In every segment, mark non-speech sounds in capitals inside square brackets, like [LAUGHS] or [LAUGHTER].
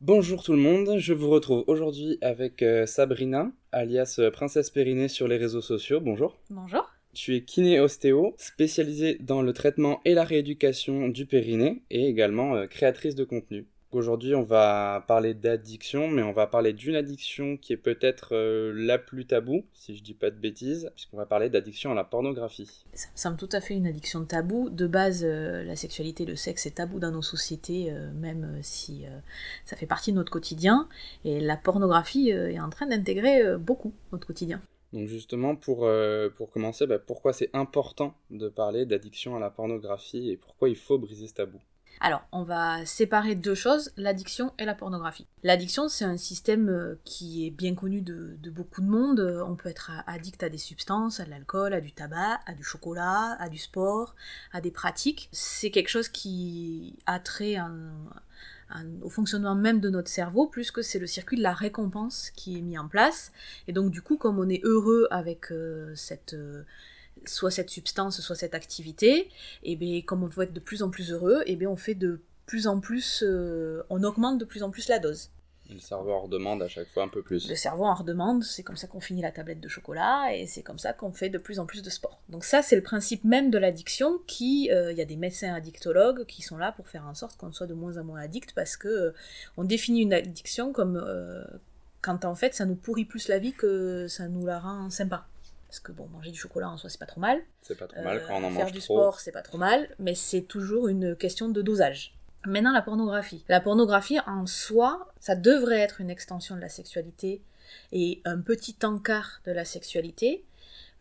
Bonjour tout le monde, je vous retrouve aujourd'hui avec euh, Sabrina, alias euh, Princesse Périnée sur les réseaux sociaux. Bonjour. Bonjour. Tu es kiné-ostéo, spécialisée dans le traitement et la rééducation du périnée et également euh, créatrice de contenu. Aujourd'hui, on va parler d'addiction, mais on va parler d'une addiction qui est peut-être euh, la plus taboue, si je dis pas de bêtises, puisqu'on va parler d'addiction à la pornographie. Ça me semble tout à fait une addiction tabou. De base, euh, la sexualité, le sexe est tabou dans nos sociétés, euh, même si ça fait partie de notre quotidien. Et la pornographie est en train d'intégrer beaucoup notre quotidien. Donc justement, pour, pour commencer, bah, pourquoi c'est important de parler d'addiction à la pornographie et pourquoi il faut briser ce tabou? Alors, on va séparer deux choses, l'addiction et la pornographie. L'addiction, c'est un système euh, qui est bien connu de, beaucoup de monde. On peut être addict à des substances, à de l'alcool, à du tabac, à du chocolat, à du sport, à des pratiques. C'est quelque chose qui a trait au fonctionnement même de notre cerveau, plus que c'est le circuit de la récompense qui est mis en place. Et donc du coup, comme on est heureux avec euh, cette... Euh, soit cette substance, soit cette activité, et bien comme on veut être de plus en plus heureux, et bien on fait de plus en plus, euh, on augmente de plus en plus la dose. Le cerveau en redemande à chaque fois un peu plus. Le cerveau en redemande, c'est comme ça qu'on finit la tablette de chocolat et c'est comme ça qu'on fait de plus en plus de sport. Donc ça, c'est le principe même de l'addiction qui, euh, il y a des médecins addictologues qui sont là pour faire en sorte qu'on soit de moins en moins addict parce que euh, on définit une addiction comme quand en fait ça nous pourrit plus la vie que ça nous la rend sympa. Parce que bon, manger du chocolat en soi, c'est pas trop mal. C'est pas trop mal quand on en euh, mange trop. Faire du sport, c'est pas trop mal, mais c'est toujours une question de dosage. Maintenant, la pornographie. La pornographie en soi, ça devrait être une extension de la sexualité et un petit encart de la sexualité.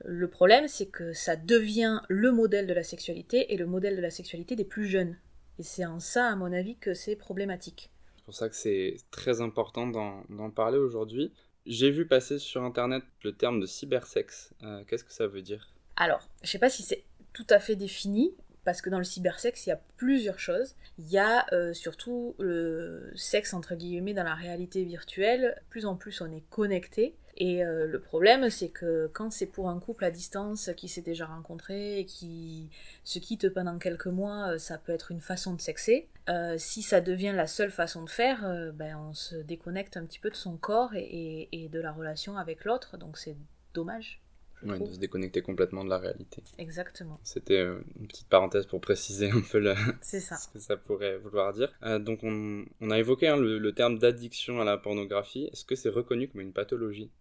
Le problème, c'est que ça devient le modèle de la sexualité et le modèle de la sexualité des plus jeunes. Et c'est en ça, à mon avis, que c'est problématique. C'est pour ça que c'est très important d'en parler aujourd'hui. J'ai vu passer sur internet le terme de cybersex. Euh, qu'est-ce que ça veut dire? Alors, je sais pas si c'est tout à fait défini, parce que dans le cybersex, il y a plusieurs choses. Il y a euh, surtout le sexe entre guillemets dans la réalité virtuelle. Plus en plus, on est connecté. Et euh, le problème, c'est que quand c'est pour un couple à distance qui s'est déjà rencontré et qui se quitte pendant quelques mois, euh, ça peut être une façon de sexer. Euh, si ça devient la seule façon de faire, ben, on se déconnecte un petit peu de son corps et, et de la relation avec l'autre, donc c'est dommage. Ouais, de se déconnecter complètement de la réalité. Exactement. C'était une petite parenthèse pour préciser un peu [LAUGHS] ça. [LAUGHS] ce que ça pourrait vouloir dire. donc on, on a évoqué hein, le terme d'addiction à la pornographie. Est-ce que c'est reconnu comme une pathologie?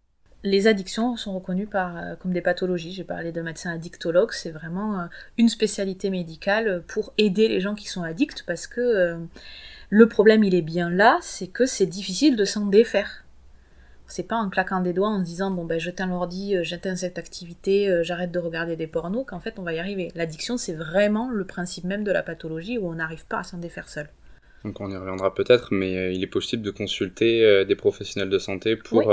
Les addictions sont reconnues par, euh, comme des pathologies. J'ai parlé de médecin addictologue, c'est vraiment euh, une spécialité médicale pour aider les gens qui sont addicts parce que euh, le problème il est bien là, c'est que c'est difficile de s'en défaire. C'est pas en claquant des doigts en se disant bon ben j'éteins l'ordi, j'éteins cette activité, j'arrête de regarder des pornos qu'en fait on va y arriver. L'addiction c'est vraiment le principe même de la pathologie où on n'arrive pas à s'en défaire seul. Donc on y reviendra peut-être, mais il est possible de consulter des professionnels de santé pour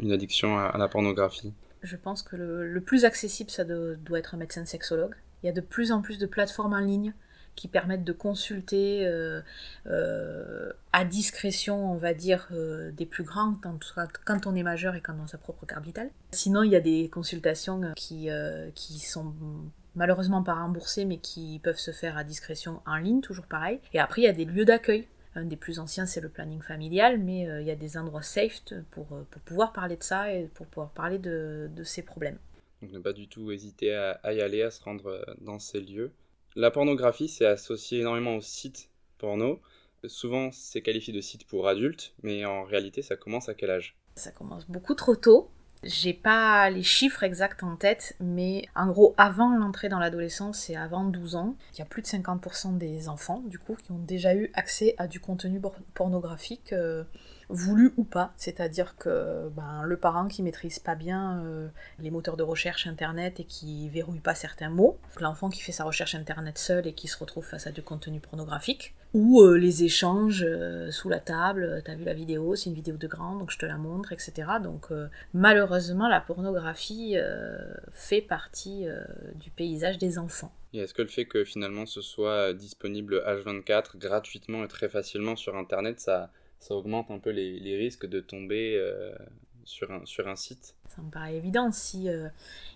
une addiction à, la pornographie Je pense que le, plus accessible, ça doit être un médecin sexologue. Il y a de plus en plus de plateformes en ligne qui permettent de consulter euh, euh, à discrétion, on va dire, euh, des plus grands, quand, on est majeur et quand on a sa propre carte vitale. Sinon, il y a des consultations qui, qui sont malheureusement pas remboursées, mais qui peuvent se faire à discrétion en ligne, toujours pareil. Et après, il y a des lieux d'accueil un des plus anciens, c'est le planning familial, mais euh, il y a des endroits safe pour, euh, pour, pouvoir parler de ça et pour pouvoir parler de, de ces problèmes. Donc ne pas du tout hésiter à, y aller, à se rendre euh, dans ces lieux. La pornographie, c'est associé énormément aux sites porno. Souvent, c'est qualifié de site pour adultes, mais en réalité, ça commence à quel âge? Ça commence beaucoup trop tôt. J'ai pas les chiffres exacts en tête, mais en gros, avant l'entrée dans l'adolescence et avant 12 ans, il y a plus de 50% des enfants, du coup, qui ont déjà eu accès à du contenu pornographique. Euh, voulu ou pas, c'est-à-dire que ben, le parent qui maîtrise pas bien euh, les moteurs de recherche internet et qui verrouille pas certains mots, l'enfant qui fait sa recherche internet seul et qui se retrouve face à du contenu pornographique, ou euh, les échanges euh, sous la table, t'as vu la vidéo, c'est une vidéo de grand, donc je te la montre, etc. Donc malheureusement la pornographie fait partie du paysage des enfants. Et est-ce que le fait que finalement ce soit disponible H24 gratuitement et très facilement sur Internet, ça, ça augmente un peu les, les risques de tomber euh, sur, un, sur un site. Ça me paraît évident. Si euh,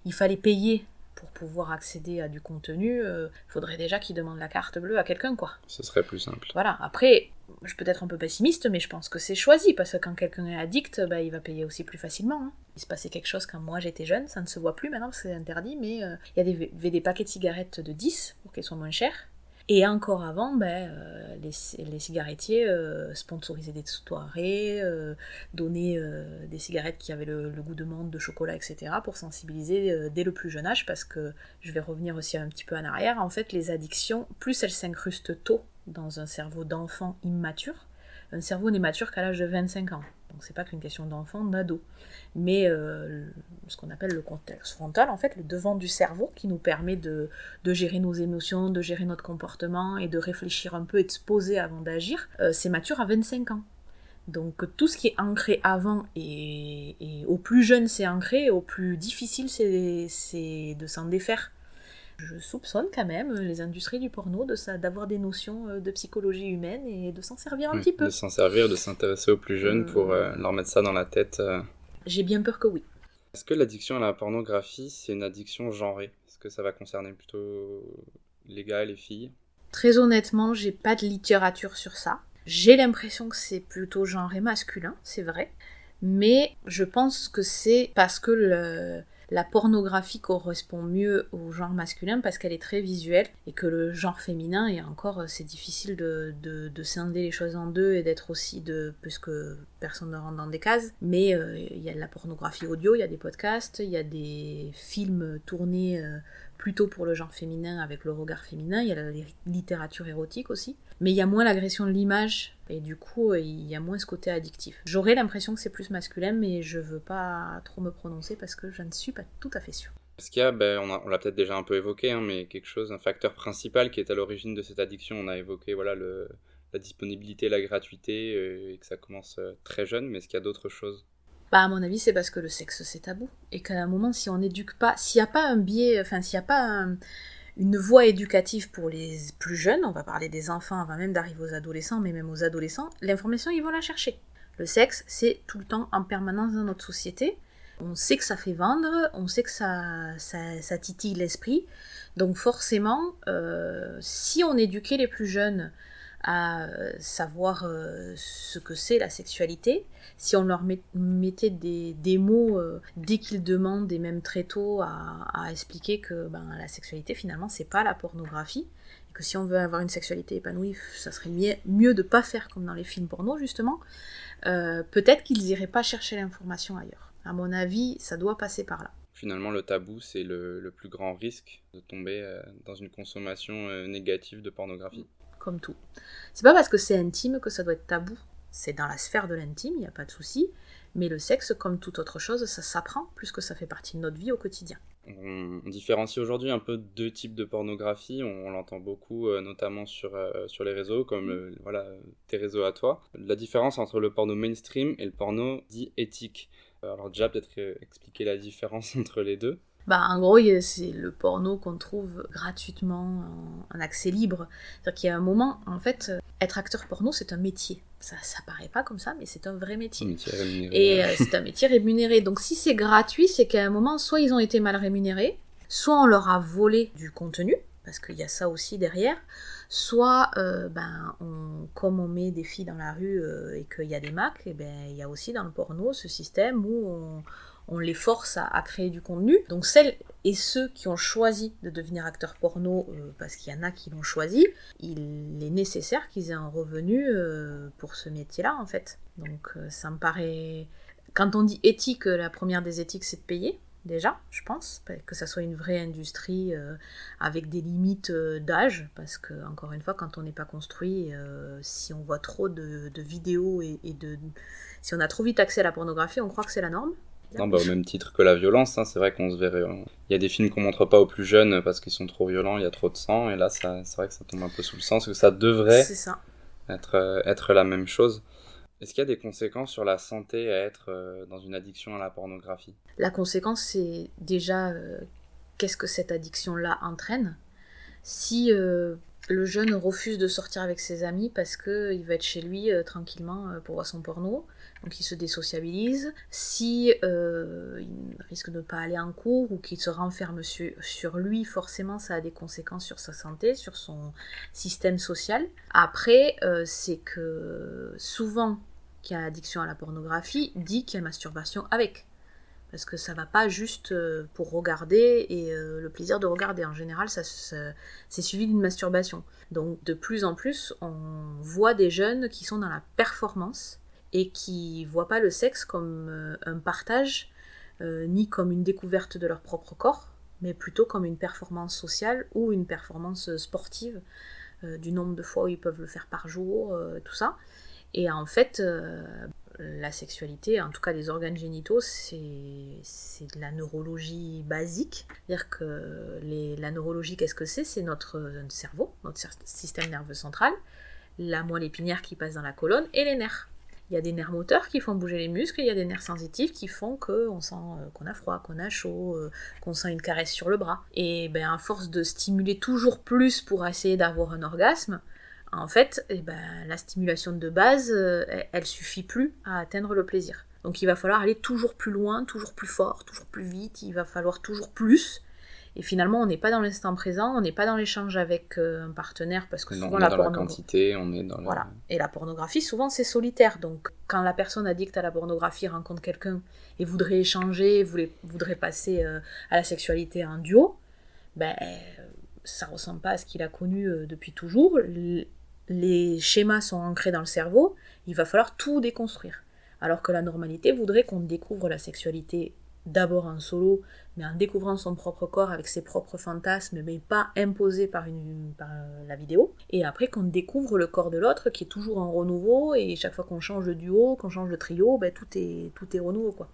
il fallait payer pour pouvoir accéder à du contenu, il euh, faudrait déjà qu'il demande la carte bleue à quelqu'un, quoi. Ce serait plus simple. Voilà. Après, je peux être un peu pessimiste, mais je pense que c'est choisi, parce que quand quelqu'un est addict, bah, il va payer aussi plus facilement. Hein. Il se passait quelque chose quand moi j'étais jeune, ça ne se voit plus maintenant, c'est interdit, mais euh, il y avait des paquets de cigarettes de 10 pour qu'elles soient moins chères. Et encore avant, ben, euh, les, cigarettiers euh, sponsorisaient des soirées, euh, donnaient des cigarettes qui avaient le, goût de menthe, de chocolat, etc. pour sensibiliser dès le plus jeune âge, parce que je vais revenir aussi un petit peu en arrière. En fait, les addictions, plus elles s'incrustent tôt dans un cerveau d'enfant immature, un cerveau n'est mature qu'à l'âge de 25 ans. Donc c'est pas qu'une question d'enfant, d'ado mais euh, ce qu'on appelle le contexte frontal, en fait, le devant du cerveau qui nous permet de, gérer nos émotions, de gérer notre comportement et de réfléchir un peu et de se poser avant d'agir, euh, c'est mature à 25 ans. Donc tout ce qui est ancré avant et, au plus jeune c'est ancré, au plus difficile c'est de s'en défaire. Je soupçonne quand même les industries du porno d'avoir des notions euh, de psychologie humaine et de s'en servir un petit peu. De s'en servir, de s'intéresser aux plus jeunes pour leur mettre ça dans la tête. J'ai bien peur que oui. Est-ce que l'addiction à la pornographie, c'est une addiction genrée? Est-ce que ça va concerner plutôt les gars et les filles? Très honnêtement, j'ai pas de littérature sur ça. J'ai l'impression que c'est plutôt genré masculin, c'est vrai. Mais je pense que c'est parce que le, la pornographie correspond mieux au genre masculin parce qu'elle est très visuelle et que le genre féminin et encore euh, c'est difficile de, de, scinder les choses en deux et d'être aussi de puisque personne ne rentre dans des cases. Mais euh, il y a de la pornographie audio il y a des podcasts il y a des films tournés euh, plutôt pour le genre féminin avec le regard féminin il y a la littérature érotique aussi mais il y a moins l'agression de l'image et du coup il y a moins ce côté addictif. J'aurais l'impression que c'est plus masculin mais je veux pas trop me prononcer parce que je ne suis pas tout à fait sûre. Est-ce qu'il y a, ben, on, l'a peut-être déjà un peu évoqué, hein, mais quelque chose, un facteur principal qui est à l'origine de cette addiction On a évoqué voilà, la disponibilité, la gratuité, euh, et que ça commence euh, très jeune, mais est-ce qu'il y a d'autres choses? Bah, à mon avis, c'est parce que le sexe, c'est tabou. Et qu'à un moment, si on n'éduque pas, s'il n'y a pas un biais, enfin, s'il n'y a pas un, une voie éducative pour les plus jeunes, on va parler des enfants avant même d'arriver aux adolescents, mais même aux adolescents, l'information, ils vont la chercher. Le sexe, c'est tout le temps en permanence dans notre société. On sait que ça fait vendre, on sait que ça, ça, titille l'esprit. Donc forcément, euh, si on éduquait les plus jeunes à savoir euh, ce que c'est la sexualité, si on leur mettait des, mots euh, dès qu'ils demandent, et même très tôt, à, expliquer que ben, la sexualité finalement c'est pas la pornographie, et que si on veut avoir une sexualité épanouie, ça serait mieux, mieux de pas faire comme dans les films porno justement, euh, peut-être qu'ils iraient pas chercher l'information ailleurs. À mon avis, ça doit passer par là. Finalement, le tabou, c'est le, plus grand risque de tomber dans une consommation négative de pornographie comme tout. C'est pas parce que c'est intime que ça doit être tabou. C'est dans la sphère de l'intime, il n'y a pas de souci. Mais le sexe, comme toute autre chose, ça s'apprend puisque ça fait partie de notre vie au quotidien. On différencie aujourd'hui un peu deux types de pornographie. On, l'entend beaucoup, euh, notamment sur, euh, sur les réseaux, comme euh, voilà, tes réseaux à toi. La différence entre le porno mainstream et le porno dit éthique. Alors déjà, peut-être expliquer la différence [LAUGHS] entre les deux. Bah, en gros, c'est le porno qu'on trouve gratuitement en, accès libre. C'est-à-dire qu'il y a un moment, en fait, être acteur porno, c'est un métier. Ça, ça paraît pas comme ça, mais c'est un vrai métier. métier rémunéré. Et euh, c'est un métier rémunéré. Donc si c'est gratuit, c'est qu'à un moment, soit ils ont été mal rémunérés, soit on leur a volé du contenu, parce qu'il y a ça aussi derrière, soit euh, ben, on, comme on met des filles dans la rue euh, et qu'il y a des macs, et eh ben, il y a aussi dans le porno ce système où on on les force à, créer du contenu. Donc celles et ceux qui ont choisi de devenir acteurs porno, euh, parce qu'il y en a qui l'ont choisi, il est nécessaire qu'ils aient un revenu euh, pour ce métier-là, en fait. Donc euh, ça me paraît... Quand on dit éthique, la première des éthiques, c'est de payer, déjà, je pense, que ça soit une vraie industrie avec des limites d'âge, parce que, encore une fois, quand on n'est pas construit, si on voit trop de, vidéos et de... Si on a trop vite accès à la pornographie, on croit que c'est la norme, non, bah, au même titre que la violence, hein, c'est vrai qu'on se verrait. Hein. Il y a des films qu'on montre pas aux plus jeunes parce qu'ils sont trop violents, il y a trop de sang, et là, c'est vrai que ça tombe un peu sous le sens, que ça devrait Être, euh, être la même chose. Est-ce qu'il y a des conséquences sur la santé à être euh, dans une addiction à la pornographie? La conséquence, c'est déjà euh, qu'est-ce que cette addiction-là entraîne? Si le jeune refuse de sortir avec ses amis parce qu'il va être chez lui tranquillement pour voir son porno donc il se désociabilise. Si euh, il risque de ne pas aller en cours ou qu'il se renferme sur, lui, forcément ça a des conséquences sur sa santé, sur son système social. Après, euh, c'est que souvent qui a addiction à la pornographie dit qu'il y a masturbation avec. Parce que ça va pas juste euh, pour regarder et le plaisir de regarder. En général, ça c'est suivi d'une masturbation. Donc de plus en plus, on voit des jeunes qui sont dans la performance et qui voient pas le sexe comme euh, un partage, euh, ni comme une découverte de leur propre corps, mais plutôt comme une performance sociale ou une performance sportive, euh, du nombre de fois où ils peuvent le faire par jour, tout ça. Et en fait, la sexualité, en tout cas les organes génitaux, c'est de la neurologie basique. C'est-à-dire que la neurologie, qu'est-ce que c'est? C'est notre cerveau, notre système nerveux central, la moelle épinière qui passe dans la colonne et les nerfs. Il y a des nerfs moteurs qui font bouger les muscles, il y a des nerfs sensitifs qui font qu'on sent euh, qu'on a froid, qu'on a chaud, euh, qu'on sent une caresse sur le bras. Et ben, à force de stimuler toujours plus pour essayer d'avoir un orgasme, en fait, eh ben, la stimulation de base, euh, elle suffit plus à atteindre le plaisir. Donc il va falloir aller toujours plus loin, toujours plus fort, toujours plus vite, il va falloir toujours plus. Et finalement, on n'est pas dans l'instant présent, on n'est pas dans l'échange avec euh, un partenaire parce que souvent on est dans la quantité, on est dans la... Voilà. Et la pornographie, souvent, c'est solitaire. Donc, quand la personne addict à la pornographie rencontre quelqu'un et voudrait échanger, voudrait, voudrait passer euh, à la sexualité en duo, ben, ça ressemble pas à ce qu'il a connu euh, depuis toujours. Les schémas sont ancrés dans le cerveau, il va falloir tout déconstruire. Alors que la normalité voudrait qu'on découvre la sexualité d'abord en solo, mais en découvrant son propre corps avec ses propres fantasmes, mais pas imposé par, une, par euh, la vidéo. Et après qu'on découvre le corps de l'autre qui est toujours en renouveau, et chaque fois qu'on change de duo, qu'on change de trio, ben, tout, est, tout est renouveau. Quoi.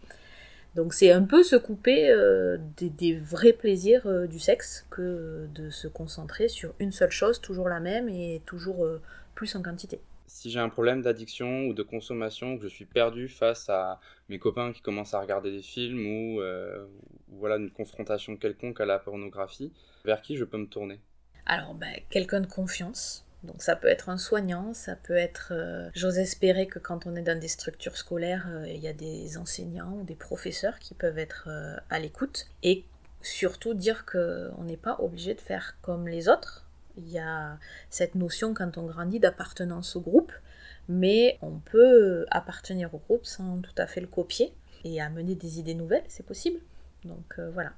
Donc c'est un peu se couper euh, des, vrais plaisirs euh, du sexe que de se concentrer sur une seule chose, toujours la même et toujours plus en quantité si j'ai un problème d'addiction ou de consommation, que je suis perdu face à mes copains qui commencent à regarder des films ou, euh, voilà une confrontation quelconque à la pornographie, vers qui je peux me tourner? Alors, ben, quelqu'un de confiance. Donc ça peut être un soignant, ça peut être... Euh, j'ose espérer que quand on est dans des structures scolaires, euh, il y a des enseignants ou des professeurs qui peuvent être à l'écoute. Et surtout dire qu'on n'est pas obligé de faire comme les autres, il y a cette notion quand on grandit d'appartenance au groupe, mais on peut appartenir au groupe sans tout à fait le copier et amener des idées nouvelles, c'est possible. Donc euh, voilà.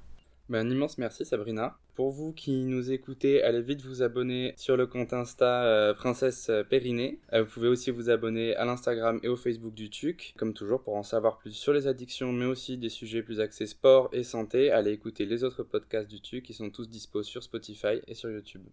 Ben, un immense merci Sabrina. Pour vous qui nous écoutez, allez vite vous abonner sur le compte Insta euh, Princesse Périnée. Euh, vous pouvez aussi vous abonner à l'Instagram et au Facebook du TUC. Comme toujours, pour en savoir plus sur les addictions, mais aussi des sujets plus axés sport et santé, allez écouter les autres podcasts du TUC qui sont tous dispo sur Spotify et sur YouTube.